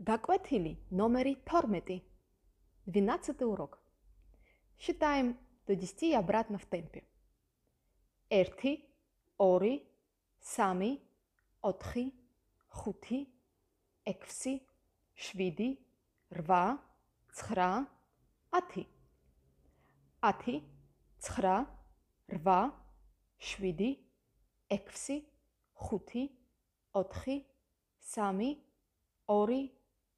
Дакветили номери 12. 12 урок. Считаем до 10 и обратно в темпе. 1, 2, 3, 4, 5, 6, 7, 8, 9, 10. 10, 9, 8, 7, 6, 5, 4, 3, 2,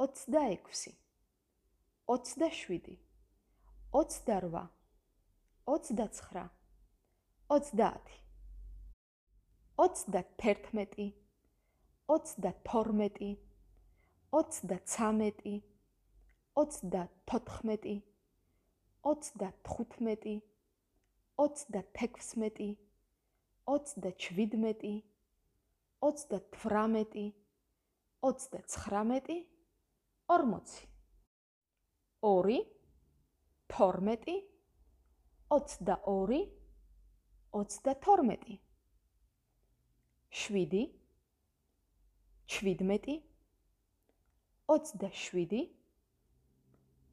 29 30 31 32 33 34 35 36 37 38 39 40 29 29 29 9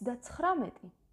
29